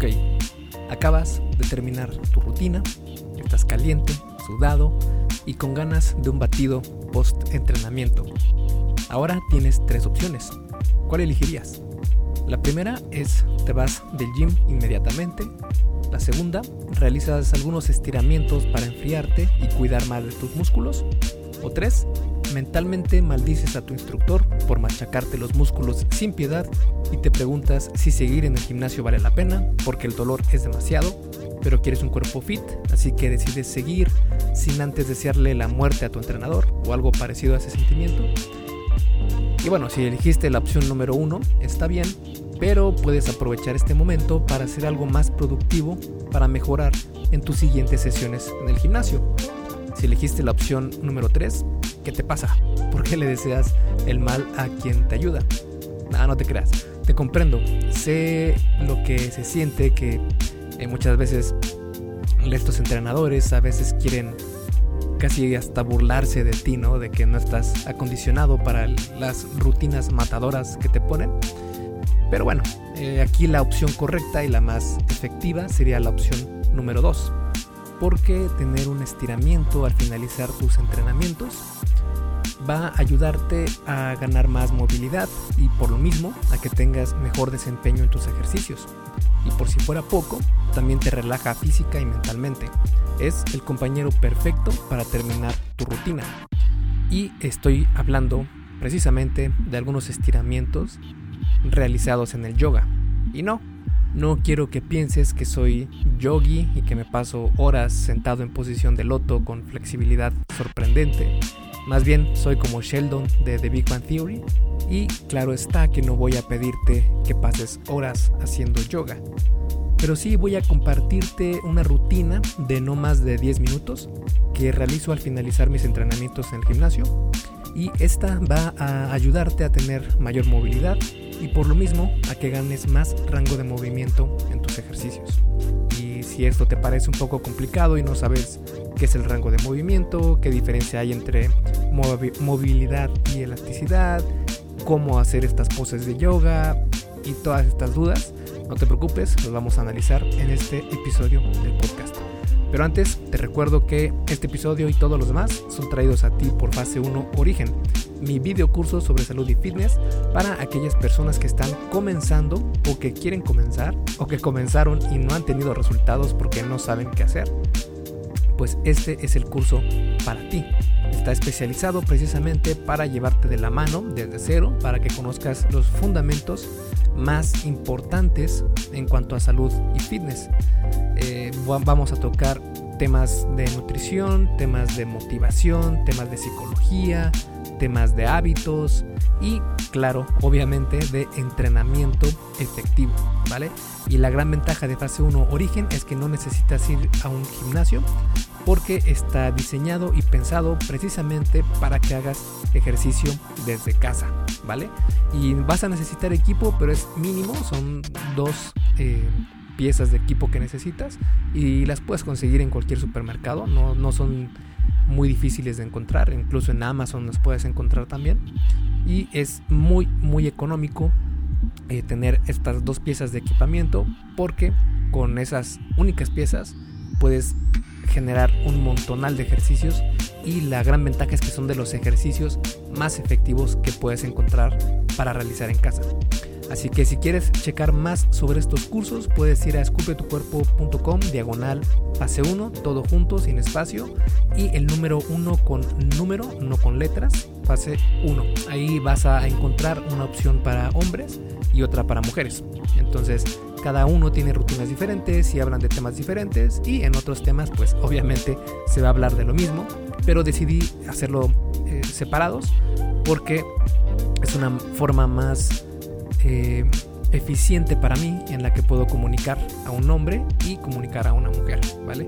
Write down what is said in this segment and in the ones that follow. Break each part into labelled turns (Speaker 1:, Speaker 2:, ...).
Speaker 1: Ok, acabas de terminar tu rutina, estás caliente, sudado y con ganas de un batido post-entrenamiento. Ahora tienes tres opciones. ¿Cuál elegirías? La primera es te vas del gym inmediatamente. La segunda, realizas algunos estiramientos para enfriarte y cuidar más de tus músculos. O tres, mentalmente maldices a tu instructor por machacarte los músculos sin piedad y te preguntas si seguir en el gimnasio vale la pena porque el dolor es demasiado, pero quieres un cuerpo fit, así que decides seguir sin antes desearle la muerte a tu entrenador o algo parecido a ese sentimiento. Y bueno, si elegiste la opción número uno, está bien, pero puedes aprovechar este momento para hacer algo más productivo para mejorar en tus siguientes sesiones en el gimnasio. Si elegiste la opción número 3, ¿qué te pasa? ¿Por qué le deseas el mal a quien te ayuda? Nada, no te creas, te comprendo. Sé lo que se siente que eh, muchas veces estos entrenadores a veces quieren casi hasta burlarse de ti, ¿no? De que no estás acondicionado para las rutinas matadoras que te ponen. Pero bueno, eh, aquí la opción correcta y la más efectiva sería la opción número 2. Porque tener un estiramiento al finalizar tus entrenamientos va a ayudarte a ganar más movilidad y por lo mismo a que tengas mejor desempeño en tus ejercicios. Y por si fuera poco, también te relaja física y mentalmente. Es el compañero perfecto para terminar tu rutina. Y estoy hablando precisamente de algunos estiramientos realizados en el yoga. Y no, no quiero que pienses que soy yogi y que me paso horas sentado en posición de loto con flexibilidad sorprendente. Más bien soy como Sheldon de The Big Bang Theory y claro está que no voy a pedirte que pases horas haciendo yoga. Pero sí voy a compartirte una rutina de no más de 10 minutos que realizo al finalizar mis entrenamientos en el gimnasio y esta va a ayudarte a tener mayor movilidad y por lo mismo a que ganes más rango de movimiento en tus ejercicios. Y si esto te parece un poco complicado y no sabes qué es el rango de movimiento, qué diferencia hay entre movilidad y elasticidad, cómo hacer estas poses de yoga y todas estas dudas, no te preocupes, los vamos a analizar en este episodio del podcast. Pero antes, te recuerdo que este episodio y todos los demás son traídos a ti por Fase 1 Origen, mi video curso sobre salud y fitness para aquellas personas que están comenzando o que quieren comenzar o que comenzaron y no han tenido resultados porque no saben qué hacer. Pues este es el curso para ti. Está especializado precisamente para llevarte de la mano desde cero para que conozcas los fundamentos más importantes en cuanto a salud y fitness. Eh, vamos a tocar temas de nutrición, temas de motivación, temas de psicología, temas de hábitos y claro, obviamente de entrenamiento efectivo, ¿vale? Y la gran ventaja de fase 1 origen es que no necesitas ir a un gimnasio porque está diseñado y pensado precisamente para que hagas ejercicio desde casa, ¿vale? Y vas a necesitar equipo, pero es mínimo, son dos eh, piezas de equipo que necesitas y las puedes conseguir en cualquier supermercado, no, no son muy difíciles de encontrar, incluso en Amazon los puedes encontrar también. Y es muy, muy económico eh, tener estas dos piezas de equipamiento porque con esas únicas piezas puedes generar un montonal de ejercicios y la gran ventaja es que son de los ejercicios más efectivos que puedes encontrar para realizar en casa. Así que si quieres checar más sobre estos cursos, puedes ir a esculpetucuerpo.com diagonal fase 1, todo junto, sin espacio, y el número 1 con número, no con letras, fase 1. Ahí vas a encontrar una opción para hombres y otra para mujeres. Entonces, cada uno tiene rutinas diferentes y hablan de temas diferentes y en otros temas pues obviamente se va a hablar de lo mismo, pero decidí hacerlo eh, separados porque es una forma más eh, eficiente para mí en la que puedo comunicar a un hombre y comunicar a una mujer, ¿vale?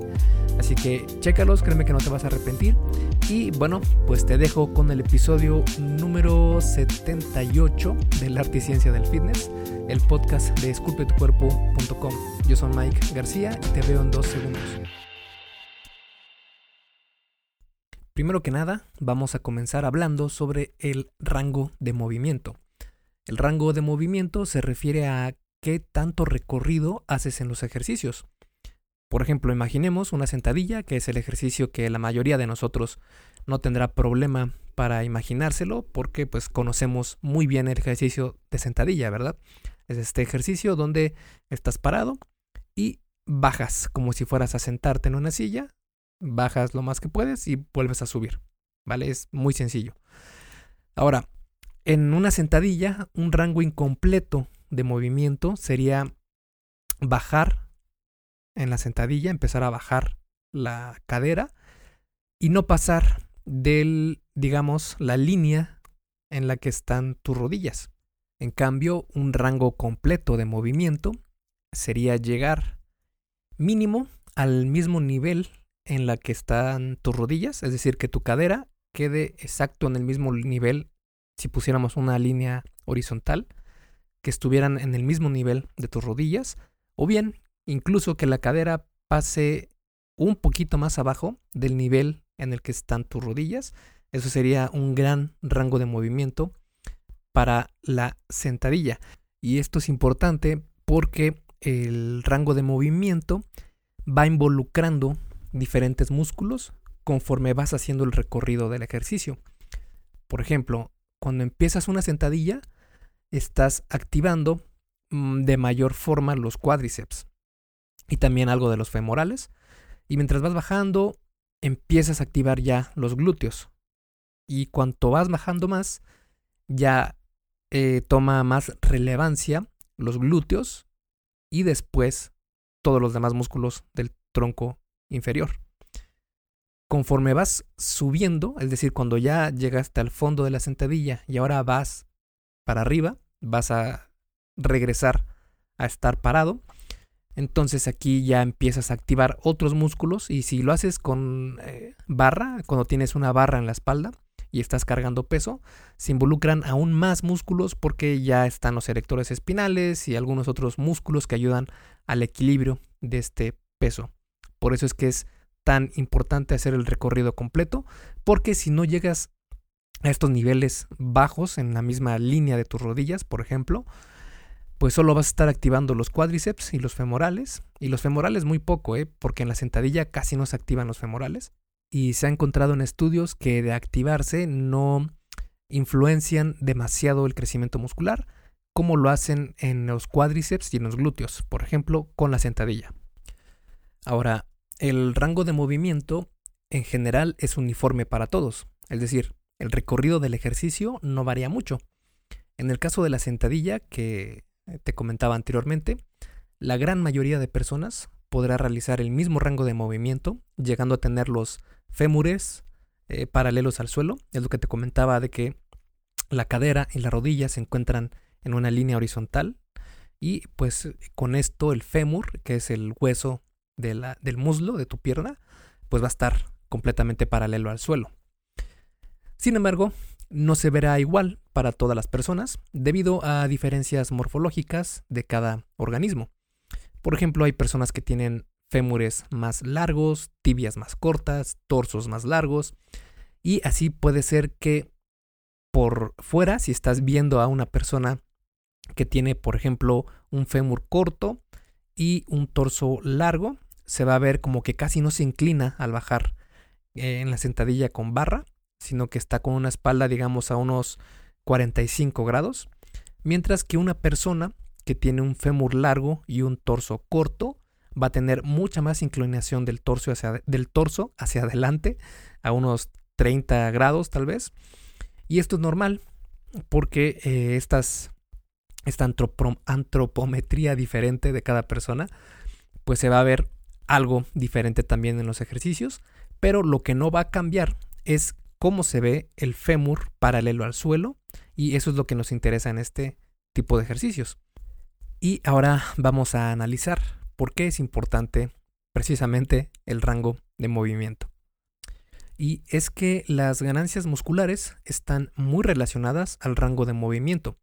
Speaker 1: Así que chécalos, créeme que no te vas a arrepentir. Y bueno, pues te dejo con el episodio número 78 del arte y ciencia del fitness, el podcast de esculpetucuerpo.com. Yo soy Mike García y te veo en dos segundos. Primero que nada, vamos a comenzar hablando sobre el rango de movimiento. El rango de movimiento se refiere a qué tanto recorrido haces en los ejercicios. Por ejemplo, imaginemos una sentadilla, que es el ejercicio que la mayoría de nosotros no tendrá problema para imaginárselo, porque pues conocemos muy bien el ejercicio de sentadilla, ¿verdad? Es este ejercicio donde estás parado y bajas como si fueras a sentarte en una silla, bajas lo más que puedes y vuelves a subir, ¿vale? Es muy sencillo. Ahora, en una sentadilla, un rango incompleto de movimiento sería bajar en la sentadilla, empezar a bajar la cadera y no pasar del, digamos, la línea en la que están tus rodillas. En cambio, un rango completo de movimiento sería llegar mínimo al mismo nivel en la que están tus rodillas, es decir, que tu cadera quede exacto en el mismo nivel si pusiéramos una línea horizontal, que estuvieran en el mismo nivel de tus rodillas, o bien incluso que la cadera pase un poquito más abajo del nivel en el que están tus rodillas. Eso sería un gran rango de movimiento para la sentadilla. Y esto es importante porque el rango de movimiento va involucrando diferentes músculos conforme vas haciendo el recorrido del ejercicio. Por ejemplo, cuando empiezas una sentadilla, estás activando mm, de mayor forma los cuádriceps y también algo de los femorales. Y mientras vas bajando, empiezas a activar ya los glúteos. Y cuanto vas bajando más, ya eh, toma más relevancia los glúteos y después todos los demás músculos del tronco inferior. Conforme vas subiendo, es decir, cuando ya llegaste al fondo de la sentadilla y ahora vas para arriba, vas a regresar a estar parado, entonces aquí ya empiezas a activar otros músculos y si lo haces con eh, barra, cuando tienes una barra en la espalda y estás cargando peso, se involucran aún más músculos porque ya están los erectores espinales y algunos otros músculos que ayudan al equilibrio de este peso. Por eso es que es tan importante hacer el recorrido completo, porque si no llegas a estos niveles bajos en la misma línea de tus rodillas, por ejemplo, pues solo vas a estar activando los cuádriceps y los femorales. Y los femorales muy poco, ¿eh? porque en la sentadilla casi no se activan los femorales. Y se ha encontrado en estudios que de activarse no influencian demasiado el crecimiento muscular, como lo hacen en los cuádriceps y en los glúteos, por ejemplo, con la sentadilla. Ahora, el rango de movimiento en general es uniforme para todos, es decir, el recorrido del ejercicio no varía mucho. En el caso de la sentadilla, que te comentaba anteriormente, la gran mayoría de personas podrá realizar el mismo rango de movimiento, llegando a tener los fémures eh, paralelos al suelo. Es lo que te comentaba de que la cadera y la rodilla se encuentran en una línea horizontal y pues con esto el fémur, que es el hueso del muslo de tu pierna, pues va a estar completamente paralelo al suelo. Sin embargo, no se verá igual para todas las personas debido a diferencias morfológicas de cada organismo. Por ejemplo, hay personas que tienen fémures más largos, tibias más cortas, torsos más largos, y así puede ser que por fuera, si estás viendo a una persona que tiene, por ejemplo, un fémur corto y un torso largo, se va a ver como que casi no se inclina al bajar eh, en la sentadilla con barra, sino que está con una espalda, digamos, a unos 45 grados, mientras que una persona que tiene un fémur largo y un torso corto va a tener mucha más inclinación del torso hacia, del torso hacia adelante, a unos 30 grados tal vez. Y esto es normal porque eh, estas, esta antropometría diferente de cada persona, pues se va a ver algo diferente también en los ejercicios, pero lo que no va a cambiar es cómo se ve el fémur paralelo al suelo y eso es lo que nos interesa en este tipo de ejercicios. Y ahora vamos a analizar por qué es importante precisamente el rango de movimiento. Y es que las ganancias musculares están muy relacionadas al rango de movimiento.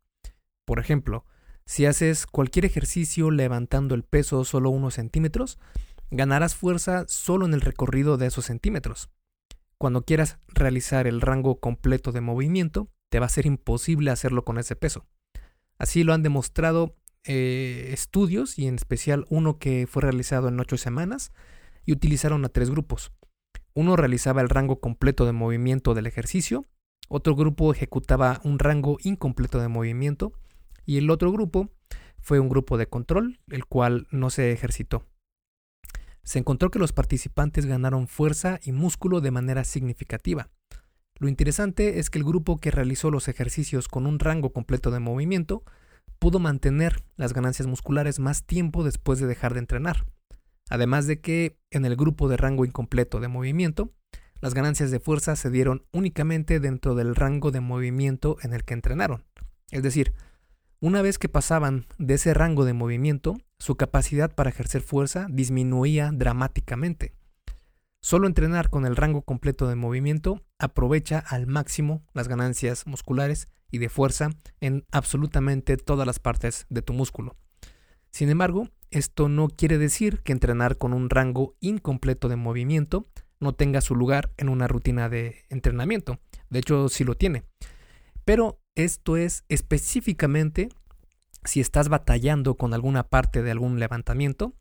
Speaker 1: Por ejemplo, si haces cualquier ejercicio levantando el peso solo unos centímetros, ganarás fuerza solo en el recorrido de esos centímetros. Cuando quieras realizar el rango completo de movimiento, te va a ser imposible hacerlo con ese peso. Así lo han demostrado eh, estudios y en especial uno que fue realizado en ocho semanas y utilizaron a tres grupos. Uno realizaba el rango completo de movimiento del ejercicio, otro grupo ejecutaba un rango incompleto de movimiento y el otro grupo fue un grupo de control, el cual no se ejercitó. Se encontró que los participantes ganaron fuerza y músculo de manera significativa. Lo interesante es que el grupo que realizó los ejercicios con un rango completo de movimiento pudo mantener las ganancias musculares más tiempo después de dejar de entrenar. Además de que en el grupo de rango incompleto de movimiento, las ganancias de fuerza se dieron únicamente dentro del rango de movimiento en el que entrenaron. Es decir, una vez que pasaban de ese rango de movimiento, su capacidad para ejercer fuerza disminuía dramáticamente. Solo entrenar con el rango completo de movimiento aprovecha al máximo las ganancias musculares y de fuerza en absolutamente todas las partes de tu músculo. Sin embargo, esto no quiere decir que entrenar con un rango incompleto de movimiento no tenga su lugar en una rutina de entrenamiento. De hecho, sí lo tiene. Pero esto es específicamente si estás batallando con alguna parte de algún levantamiento,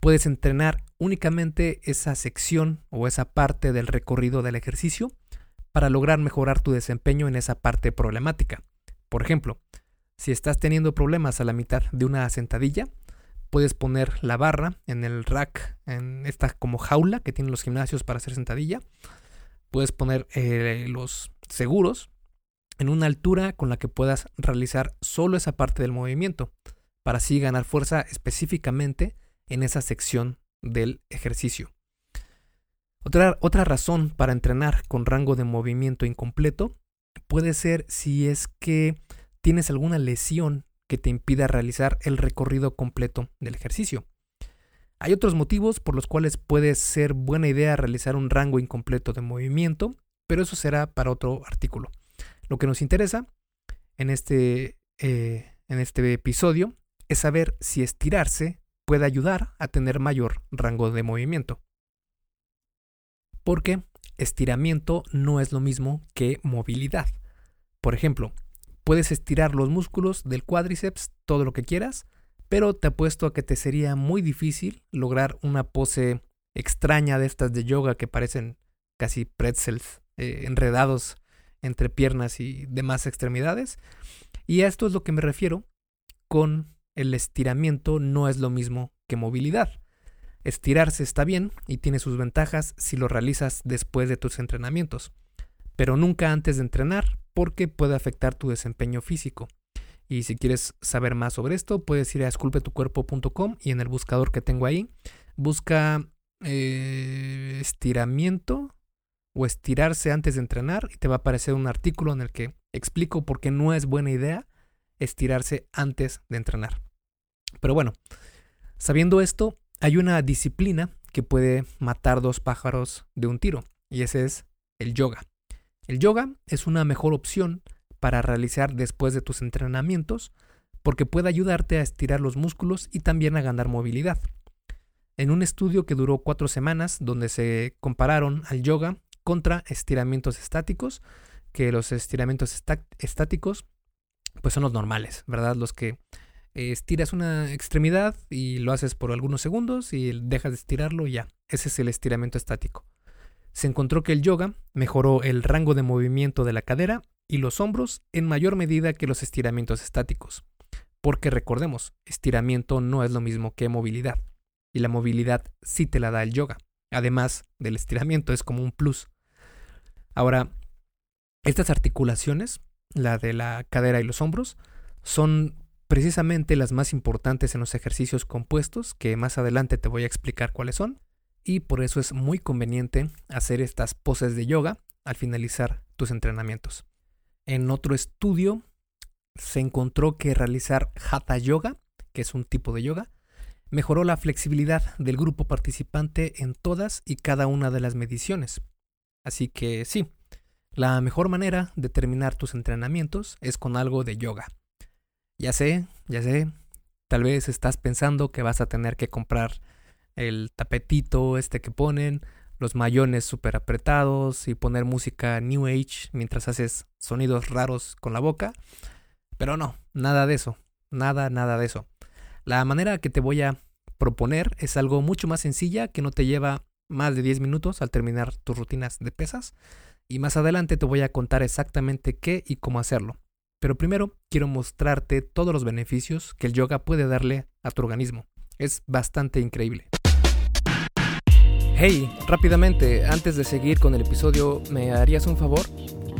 Speaker 1: puedes entrenar únicamente esa sección o esa parte del recorrido del ejercicio para lograr mejorar tu desempeño en esa parte problemática. Por ejemplo, si estás teniendo problemas a la mitad de una sentadilla, puedes poner la barra en el rack, en esta como jaula que tienen los gimnasios para hacer sentadilla. Puedes poner eh, los seguros en una altura con la que puedas realizar solo esa parte del movimiento, para así ganar fuerza específicamente en esa sección del ejercicio. Otra, otra razón para entrenar con rango de movimiento incompleto puede ser si es que tienes alguna lesión que te impida realizar el recorrido completo del ejercicio. Hay otros motivos por los cuales puede ser buena idea realizar un rango incompleto de movimiento, pero eso será para otro artículo. Lo que nos interesa en este, eh, en este episodio es saber si estirarse puede ayudar a tener mayor rango de movimiento. Porque estiramiento no es lo mismo que movilidad. Por ejemplo, puedes estirar los músculos del cuádriceps todo lo que quieras, pero te apuesto a que te sería muy difícil lograr una pose extraña de estas de yoga que parecen casi pretzels eh, enredados entre piernas y demás extremidades. Y a esto es lo que me refiero con el estiramiento no es lo mismo que movilidad. Estirarse está bien y tiene sus ventajas si lo realizas después de tus entrenamientos, pero nunca antes de entrenar porque puede afectar tu desempeño físico. Y si quieres saber más sobre esto, puedes ir a esculpetucuerpo.com y en el buscador que tengo ahí, busca eh, estiramiento o estirarse antes de entrenar y te va a aparecer un artículo en el que explico por qué no es buena idea estirarse antes de entrenar. Pero bueno, sabiendo esto, hay una disciplina que puede matar dos pájaros de un tiro y ese es el yoga. El yoga es una mejor opción para realizar después de tus entrenamientos porque puede ayudarte a estirar los músculos y también a ganar movilidad. En un estudio que duró cuatro semanas, donde se compararon al yoga contra estiramientos estáticos, que los estiramientos estáticos pues son los normales, ¿verdad? Los que eh, estiras una extremidad y lo haces por algunos segundos y dejas de estirarlo y ya. Ese es el estiramiento estático. Se encontró que el yoga mejoró el rango de movimiento de la cadera y los hombros en mayor medida que los estiramientos estáticos. Porque recordemos, estiramiento no es lo mismo que movilidad. Y la movilidad sí te la da el yoga. Además del estiramiento, es como un plus. Ahora, estas articulaciones, la de la cadera y los hombros, son precisamente las más importantes en los ejercicios compuestos, que más adelante te voy a explicar cuáles son, y por eso es muy conveniente hacer estas poses de yoga al finalizar tus entrenamientos. En otro estudio se encontró que realizar hatha yoga, que es un tipo de yoga, mejoró la flexibilidad del grupo participante en todas y cada una de las mediciones. Así que sí, la mejor manera de terminar tus entrenamientos es con algo de yoga. Ya sé, ya sé, tal vez estás pensando que vas a tener que comprar el tapetito este que ponen, los mayones súper apretados y poner música New Age mientras haces sonidos raros con la boca. Pero no, nada de eso. Nada, nada de eso. La manera que te voy a proponer es algo mucho más sencilla que no te lleva más de 10 minutos al terminar tus rutinas de pesas y más adelante te voy a contar exactamente qué y cómo hacerlo. Pero primero quiero mostrarte todos los beneficios que el yoga puede darle a tu organismo. Es bastante increíble. Hey, rápidamente, antes de seguir con el episodio, ¿me harías un favor?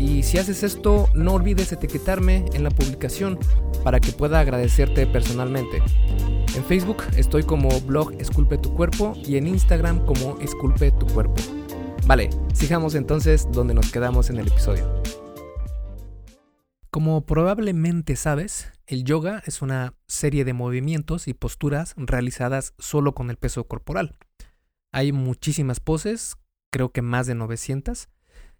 Speaker 1: Y si haces esto, no olvides etiquetarme en la publicación para que pueda agradecerte personalmente. En Facebook estoy como blog Esculpe tu cuerpo y en Instagram como Esculpe tu cuerpo. Vale, sigamos entonces donde nos quedamos en el episodio. Como probablemente sabes, el yoga es una serie de movimientos y posturas realizadas solo con el peso corporal. Hay muchísimas poses, creo que más de 900,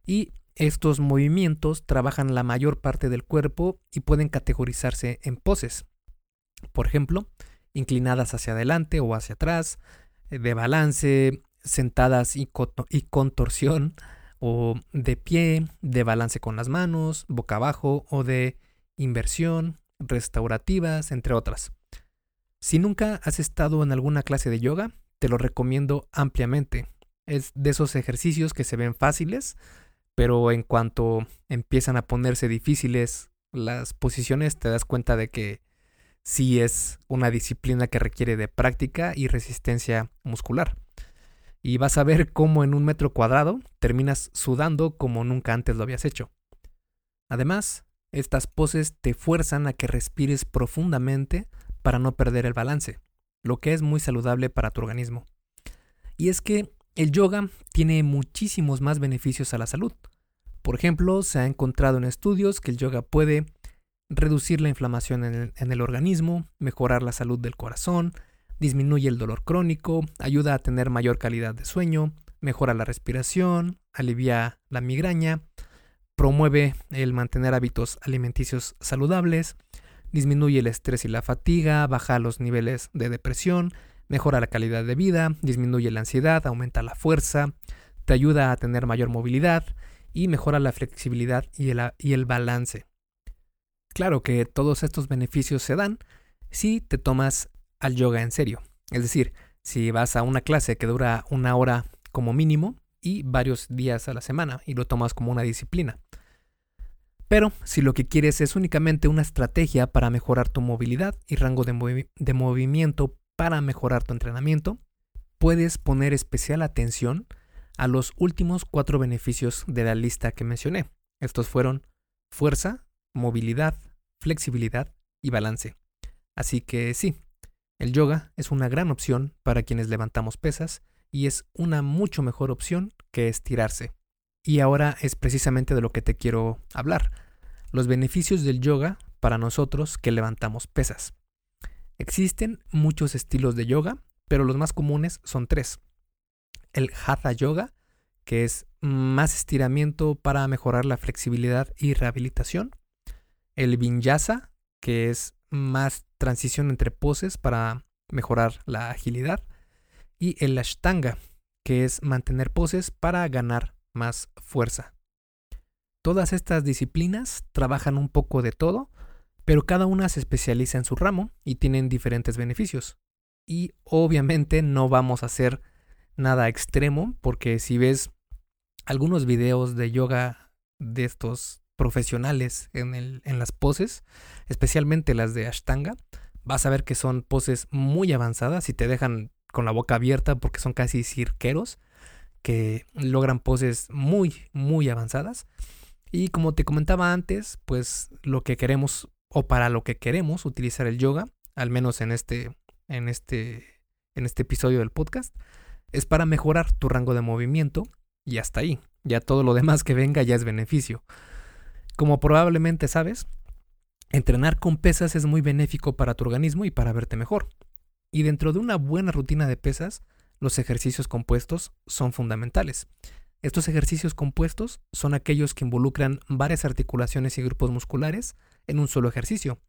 Speaker 1: y estos movimientos trabajan la mayor parte del cuerpo y pueden categorizarse en poses. Por ejemplo, inclinadas hacia adelante o hacia atrás, eh, de balance, sentadas y, contorsión, o de pie, de balance con las manos, boca abajo o de inversión, restaurativas, entre otras. Si nunca has estado en alguna clase de yoga, te lo recomiendo ampliamente. Es de esos ejercicios que se ven fáciles, pero en cuanto empiezan a ponerse difíciles las posiciones, te das cuenta de que sí es una disciplina que requiere de práctica y resistencia muscular. Y vas a ver cómo en un metro cuadrado terminas sudando como nunca antes lo habías hecho. Además, estas poses te fuerzan a que respires profundamente para no perder el balance, lo que es muy saludable para tu organismo. Y es que el yoga tiene muchísimos más beneficios a la salud. Por ejemplo, se ha encontrado en estudios que el yoga puede reducir la inflamación en el, organismo, mejorar la salud del corazón, disminuye el dolor crónico, ayuda a tener mayor calidad de sueño, mejora la respiración, alivia la migraña, promueve el mantener hábitos alimenticios saludables, disminuye el estrés y la fatiga, baja los niveles de depresión, mejora la calidad de vida, disminuye la ansiedad, aumenta la fuerza, te ayuda a tener mayor movilidad y mejora la flexibilidad y el, y el balance. Claro que todos estos beneficios se dan si te tomas al yoga en serio. Es decir, si vas a una clase que dura una hora como mínimo y varios días a la semana y lo tomas como una disciplina. Pero si lo que quieres es únicamente una estrategia para mejorar tu movilidad y rango de, de movimiento para mejorar tu entrenamiento, puedes poner especial atención a los últimos cuatro beneficios de la lista que mencioné. Estos fueron fuerza, movilidad, flexibilidad y balance. Así que sí, el yoga es una gran opción para quienes levantamos pesas y es una mucho mejor opción que estirarse. Y ahora es precisamente de lo que te quiero hablar, los beneficios del yoga para nosotros que levantamos pesas. Existen muchos estilos de yoga, pero los más comunes son tres. El Hatha Yoga, que es más estiramiento para mejorar la flexibilidad y rehabilitación. El Vinyasa, que es más transición entre poses para mejorar la agilidad. Y el Ashtanga, que es mantener poses para ganar más fuerza. Todas estas disciplinas trabajan un poco de todo, pero cada una se especializa en su ramo y tienen diferentes beneficios. Y obviamente no vamos a hacer nada extremo, porque si ves algunos videos de yoga de estos profesionales en, el, en las poses, especialmente las de Ashtanga, vas a ver que son poses muy avanzadas y te dejan con la boca abierta porque son casi cirqueros que logran poses muy, muy avanzadas. Y como te comentaba antes, pues lo que queremos o para lo que queremos utilizar el yoga, al menos en este, en este, en este episodio del podcast, es para mejorar tu rango de movimiento y hasta ahí. Ya todo lo demás que venga ya es beneficio. Como probablemente sabes, Entrenar con pesas es muy benéfico para tu organismo y para verte mejor. Y dentro de una buena rutina de pesas, los ejercicios compuestos son fundamentales. Estos ejercicios compuestos son aquellos que involucran varias articulaciones y grupos musculares en un solo ejercicio,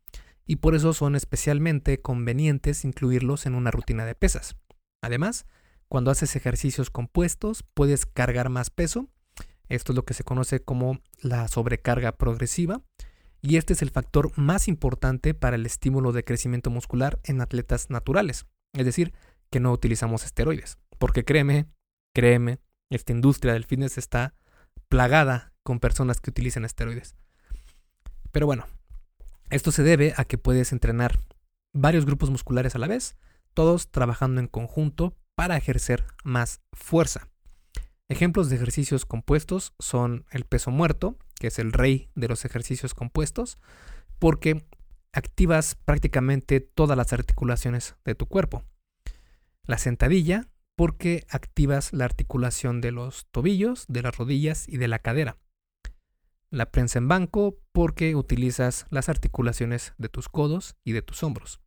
Speaker 1: y por eso son especialmente convenientes incluirlos en una rutina de pesas. Además, cuando haces ejercicios compuestos, puedes cargar más peso. Esto es lo que se conoce como la sobrecarga progresiva y este es el factor más importante para el estímulo de crecimiento muscular en atletas naturales, es decir, que no utilizamos esteroides, porque créeme, créeme, esta industria del fitness está plagada con personas que utilizan esteroides. Pero bueno, esto se debe a que puedes entrenar varios grupos musculares a la vez, todos trabajando en conjunto para ejercer más fuerza. Ejemplos de ejercicios compuestos son el peso muerto, que es el rey de los ejercicios compuestos, porque activas prácticamente todas las articulaciones de tu cuerpo. La sentadilla, porque activas la articulación de los tobillos, de las rodillas y de la cadera. La prensa en banco, porque utilizas las articulaciones de tus codos y de tus hombros.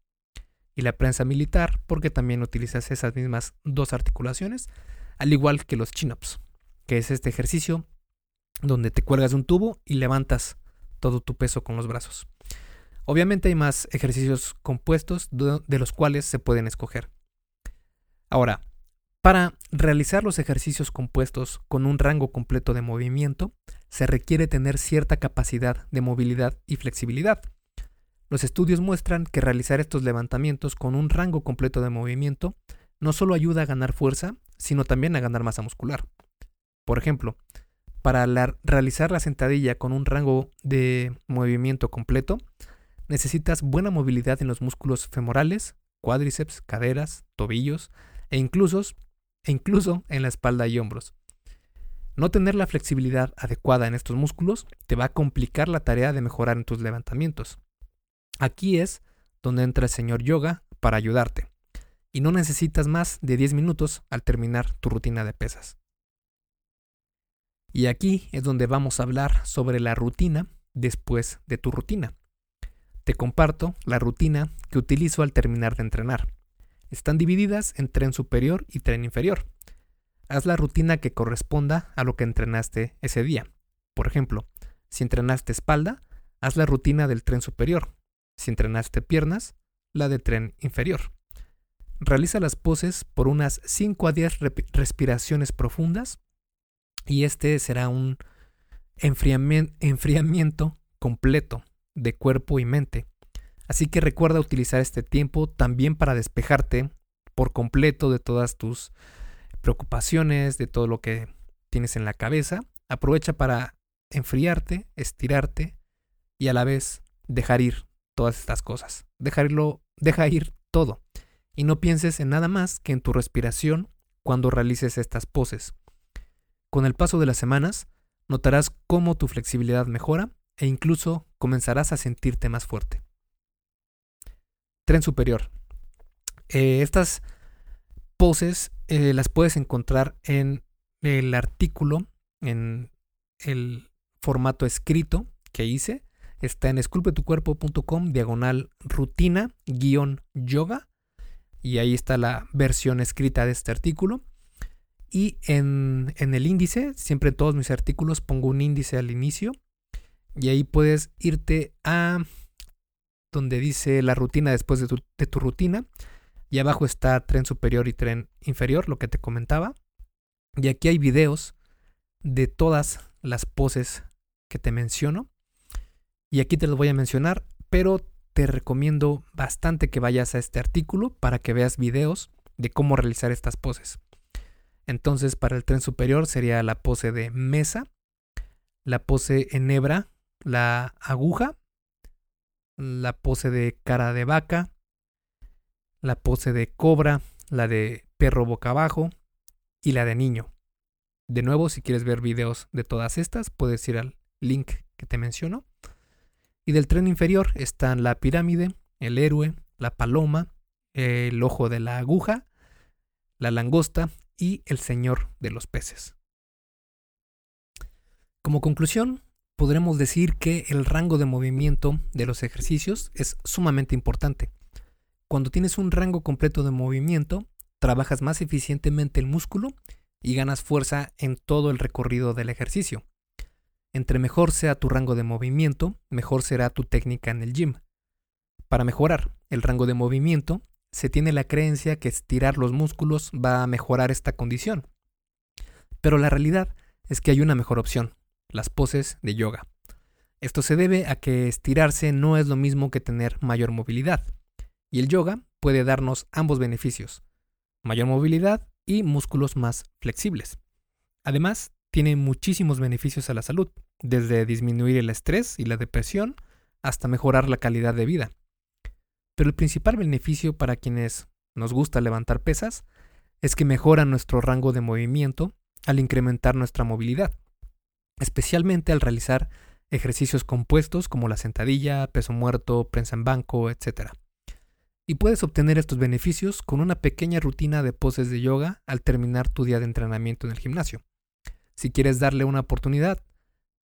Speaker 1: Y la prensa militar, porque también utilizas esas mismas dos articulaciones al igual que los chin-ups, que es este ejercicio donde te cuelgas de un tubo y levantas todo tu peso con los brazos. Obviamente hay más ejercicios compuestos de los cuales se pueden escoger. Ahora, para realizar los ejercicios compuestos con un rango completo de movimiento, se requiere tener cierta capacidad de movilidad y flexibilidad. Los estudios muestran que realizar estos levantamientos con un rango completo de movimiento no solo ayuda a ganar fuerza, sino también a ganar masa muscular. Por ejemplo, para realizar la sentadilla con un rango de movimiento completo, necesitas buena movilidad en los músculos femorales, cuádriceps, caderas, tobillos e incluso, e incluso en la espalda y hombros. No tener la flexibilidad adecuada en estos músculos te va a complicar la tarea de mejorar en tus levantamientos. Aquí es donde entra el señor yoga para ayudarte y no necesitas más de 10 minutos al terminar tu rutina de pesas. Y aquí es donde vamos a hablar sobre la rutina después de tu rutina. Te comparto la rutina que utilizo al terminar de entrenar. Están divididas en tren superior y tren inferior. Haz la rutina que corresponda a lo que entrenaste ese día. Por ejemplo, si entrenaste espalda, haz la rutina del tren superior. Si entrenaste piernas, la de tren inferior. Realiza las poses por unas 5 a 10 respiraciones profundas y este será un enfriamiento completo de cuerpo y mente. Así que recuerda utilizar este tiempo también para despejarte por completo de todas tus preocupaciones, de todo lo que tienes en la cabeza. Aprovecha para enfriarte, estirarte y a la vez dejar ir todas estas cosas. Dejarlo, deja ir todo y no pienses en nada más que en tu respiración cuando realices estas poses. Con el paso de las semanas, notarás cómo tu flexibilidad mejora e incluso comenzarás a sentirte más fuerte. Tren superior. Eh, estas poses eh, las puedes encontrar en el artículo, en el formato escrito que hice. Está en esculpetucuerpo.com diagonal rutina guion yoga y ahí está la versión escrita de este artículo. Y en, el índice, siempre en todos mis artículos pongo un índice al inicio y ahí puedes irte a donde dice la rutina después de tu, de tu rutina. Y abajo está tren superior y tren inferior, lo que te comentaba. Y aquí hay videos de todas las poses que te menciono. Y aquí te los voy a mencionar, pero te recomiendo bastante que vayas a este artículo para que veas videos de cómo realizar estas poses. Entonces, para el tren superior sería la pose de mesa, la pose en hebra, la aguja, la pose de cara de vaca, la pose de cobra, la de perro boca abajo y la de niño. De nuevo, si quieres ver videos de todas estas, puedes ir al link que te menciono. Y del tren inferior están la pirámide, el héroe, la paloma, el ojo de la aguja, la langosta y el señor de los peces. Como conclusión, podremos decir que el rango de movimiento de los ejercicios es sumamente importante. Cuando tienes un rango completo de movimiento, trabajas más eficientemente el músculo y ganas fuerza en todo el recorrido del ejercicio. Entre mejor sea tu rango de movimiento, mejor será tu técnica en el gym. Para mejorar el rango de movimiento, se tiene la creencia que estirar los músculos va a mejorar esta condición. Pero la realidad es que hay una mejor opción, las poses de yoga. Esto se debe a que estirarse no es lo mismo que tener mayor movilidad, y el yoga puede darnos ambos beneficios, mayor movilidad y músculos más flexibles. Además, tiene muchísimos beneficios a la salud, desde disminuir el estrés y la depresión hasta mejorar la calidad de vida. Pero el principal beneficio para quienes nos gusta levantar pesas es que mejora nuestro rango de movimiento al incrementar nuestra movilidad, especialmente al realizar ejercicios compuestos como la sentadilla, peso muerto, prensa en banco, etc. Y puedes obtener estos beneficios con una pequeña rutina de poses de yoga al terminar tu día de entrenamiento en el gimnasio. Si quieres darle una oportunidad,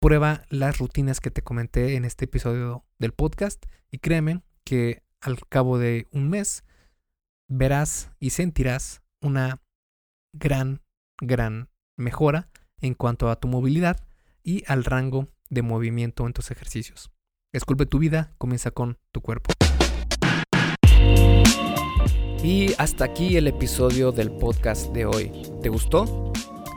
Speaker 1: prueba las rutinas que te comenté en este episodio del podcast y créeme que al cabo de un mes verás y sentirás una gran, gran mejora en cuanto a tu movilidad y al rango de movimiento en tus ejercicios. Esculpe tu vida, comienza con tu cuerpo. Y hasta aquí el episodio del podcast de hoy. ¿Te gustó?